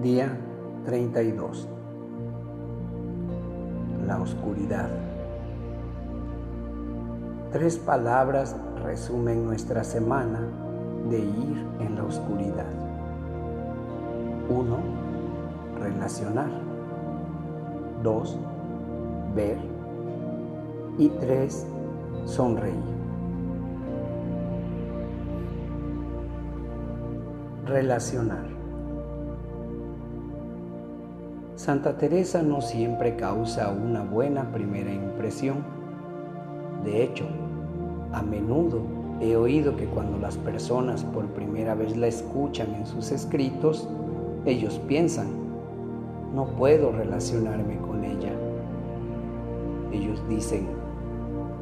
Día 32. La oscuridad. Tres palabras resumen nuestra semana de ir en la oscuridad. 1. Relacionar. 2. Ver. Y 3. Sonreír. Relacionar. Santa Teresa no siempre causa una buena primera impresión. De hecho, a menudo he oído que cuando las personas por primera vez la escuchan en sus escritos, ellos piensan, no puedo relacionarme con ella. Ellos dicen,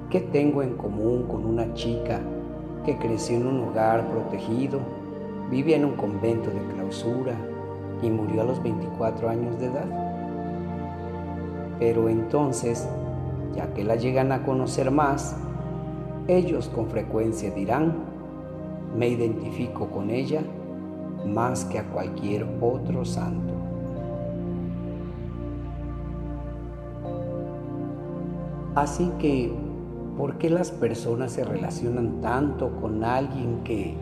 ¿qué tengo en común con una chica que creció en un hogar protegido, vive en un convento de clausura, y murió a los 24 años de edad. Pero entonces, ya que la llegan a conocer más, ellos con frecuencia dirán, me identifico con ella más que a cualquier otro santo. Así que, ¿por qué las personas se relacionan tanto con alguien que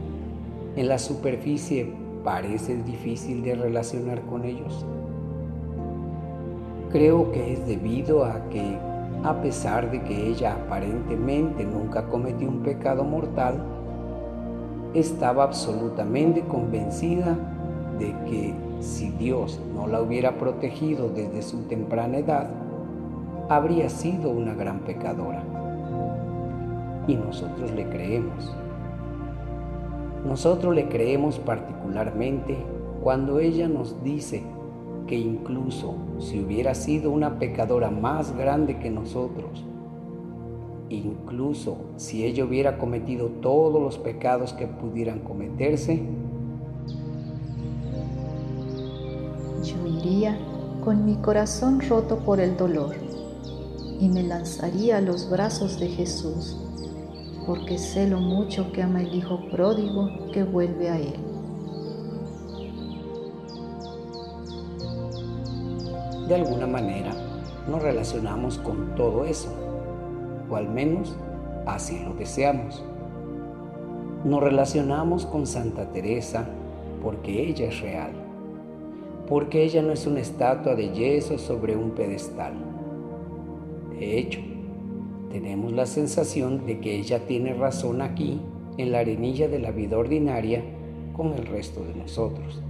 en la superficie parece difícil de relacionar con ellos. Creo que es debido a que, a pesar de que ella aparentemente nunca cometió un pecado mortal, estaba absolutamente convencida de que si Dios no la hubiera protegido desde su temprana edad, habría sido una gran pecadora. Y nosotros le creemos. Nosotros le creemos particularmente cuando ella nos dice que incluso si hubiera sido una pecadora más grande que nosotros, incluso si ella hubiera cometido todos los pecados que pudieran cometerse, yo iría con mi corazón roto por el dolor y me lanzaría a los brazos de Jesús porque sé lo mucho que ama el Hijo pródigo que vuelve a Él. De alguna manera nos relacionamos con todo eso, o al menos así lo deseamos. Nos relacionamos con Santa Teresa porque ella es real, porque ella no es una estatua de yeso sobre un pedestal. De hecho, tenemos la sensación de que ella tiene razón aquí, en la arenilla de la vida ordinaria, con el resto de nosotros.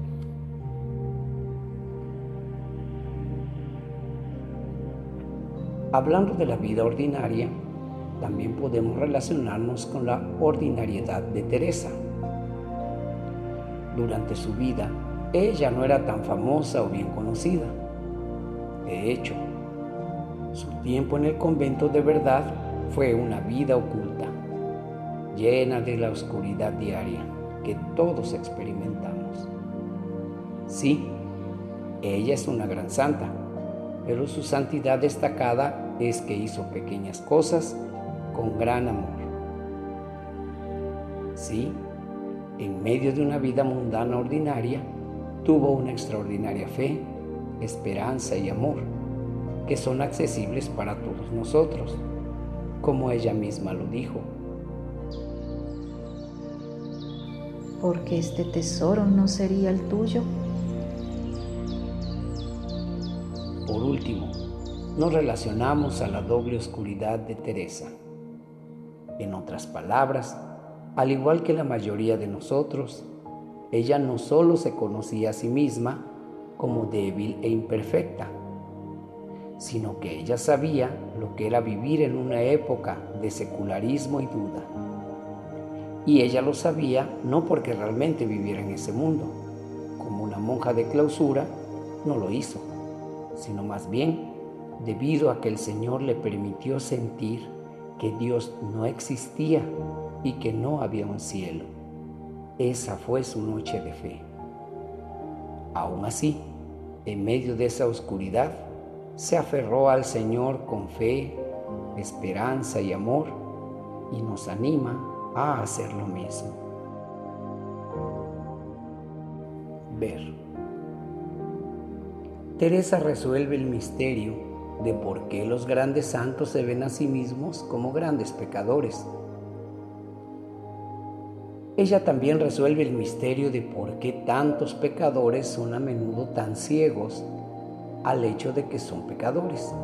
Hablando de la vida ordinaria, también podemos relacionarnos con la ordinariedad de Teresa. Durante su vida, ella no era tan famosa o bien conocida. De hecho, su tiempo en el convento de verdad fue una vida oculta, llena de la oscuridad diaria que todos experimentamos. Sí, ella es una gran santa, pero su santidad destacada es que hizo pequeñas cosas con gran amor. Sí, en medio de una vida mundana ordinaria, tuvo una extraordinaria fe, esperanza y amor que son accesibles para todos nosotros, como ella misma lo dijo. Porque este tesoro no sería el tuyo. Por último, nos relacionamos a la doble oscuridad de Teresa. En otras palabras, al igual que la mayoría de nosotros, ella no solo se conocía a sí misma como débil e imperfecta, sino que ella sabía lo que era vivir en una época de secularismo y duda. Y ella lo sabía no porque realmente viviera en ese mundo, como una monja de clausura no lo hizo, sino más bien debido a que el Señor le permitió sentir que Dios no existía y que no había un cielo. Esa fue su noche de fe. Aún así, en medio de esa oscuridad, se aferró al Señor con fe, esperanza y amor y nos anima a hacer lo mismo. Ver. Teresa resuelve el misterio de por qué los grandes santos se ven a sí mismos como grandes pecadores. Ella también resuelve el misterio de por qué tantos pecadores son a menudo tan ciegos al hecho de que son pecadores.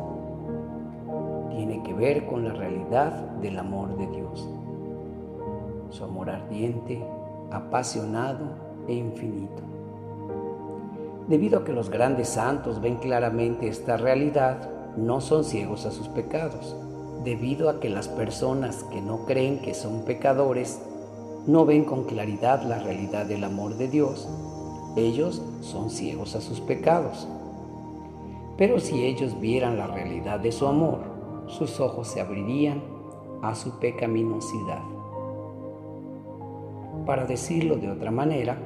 Tiene que ver con la realidad del amor de Dios. Su amor ardiente, apasionado e infinito. Debido a que los grandes santos ven claramente esta realidad, no son ciegos a sus pecados. Debido a que las personas que no creen que son pecadores no ven con claridad la realidad del amor de Dios, ellos son ciegos a sus pecados. Pero si ellos vieran la realidad de su amor, sus ojos se abrirían a su pecaminosidad. Para decirlo de otra manera,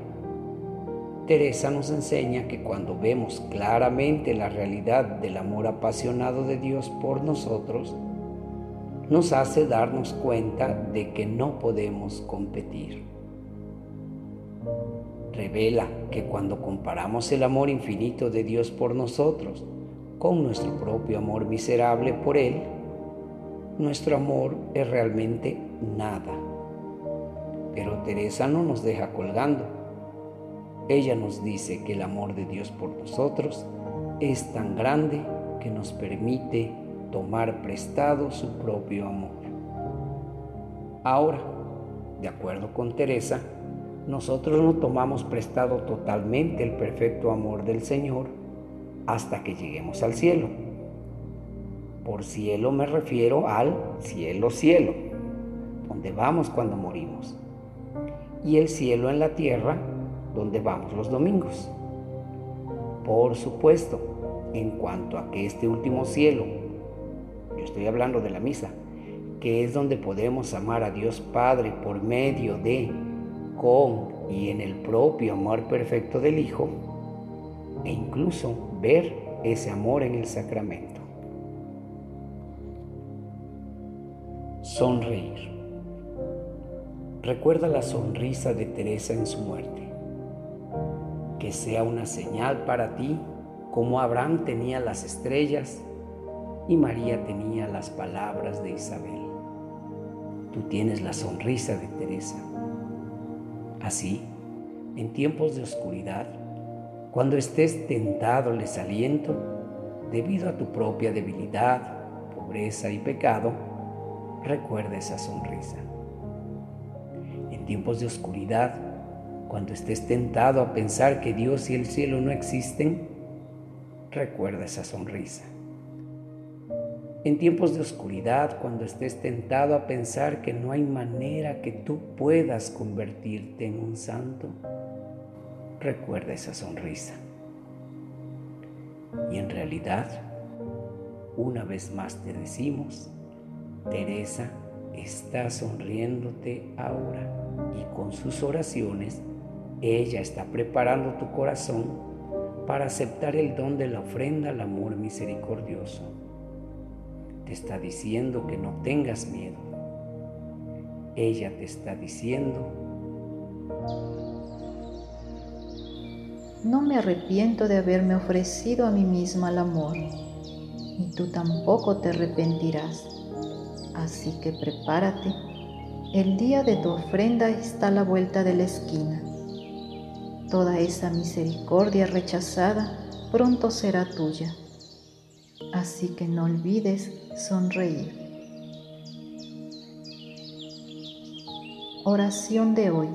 Teresa nos enseña que cuando vemos claramente la realidad del amor apasionado de Dios por nosotros, nos hace darnos cuenta de que no podemos competir. Revela que cuando comparamos el amor infinito de Dios por nosotros con nuestro propio amor miserable por Él, nuestro amor es realmente nada. Pero Teresa no nos deja colgando. Ella nos dice que el amor de Dios por nosotros es tan grande que nos permite tomar prestado su propio amor. Ahora, de acuerdo con Teresa, nosotros no tomamos prestado totalmente el perfecto amor del Señor hasta que lleguemos al cielo. Por cielo me refiero al cielo cielo, donde vamos cuando morimos, y el cielo en la tierra, donde vamos los domingos. Por supuesto, en cuanto a que este último cielo, yo estoy hablando de la misa, que es donde podemos amar a Dios Padre por medio de, con y en el propio amor perfecto del Hijo, e incluso ver ese amor en el sacramento. Sonreír. Recuerda la sonrisa de Teresa en su muerte. Que sea una señal para ti como Abraham tenía las estrellas y María tenía las palabras de Isabel. Tú tienes la sonrisa de Teresa. Así, en tiempos de oscuridad, cuando estés tentado les aliento, debido a tu propia debilidad, pobreza y pecado, recuerda esa sonrisa. En tiempos de oscuridad, cuando estés tentado a pensar que Dios y el cielo no existen, recuerda esa sonrisa. En tiempos de oscuridad, cuando estés tentado a pensar que no hay manera que tú puedas convertirte en un santo, recuerda esa sonrisa. Y en realidad, una vez más te decimos, Teresa está sonriéndote ahora y con sus oraciones ella está preparando tu corazón para aceptar el don de la ofrenda al amor misericordioso. Te está diciendo que no tengas miedo. Ella te está diciendo no me arrepiento de haberme ofrecido a mí misma al amor, y tú tampoco te arrepentirás. Así que prepárate, el día de tu ofrenda está a la vuelta de la esquina. Toda esa misericordia rechazada pronto será tuya. Así que no olvides sonreír. Oración de hoy.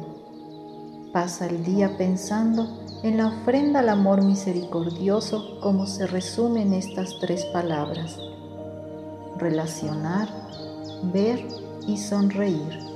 Pasa el día pensando en la ofrenda al amor misericordioso como se resume en estas tres palabras. Relacionar, ver y sonreír.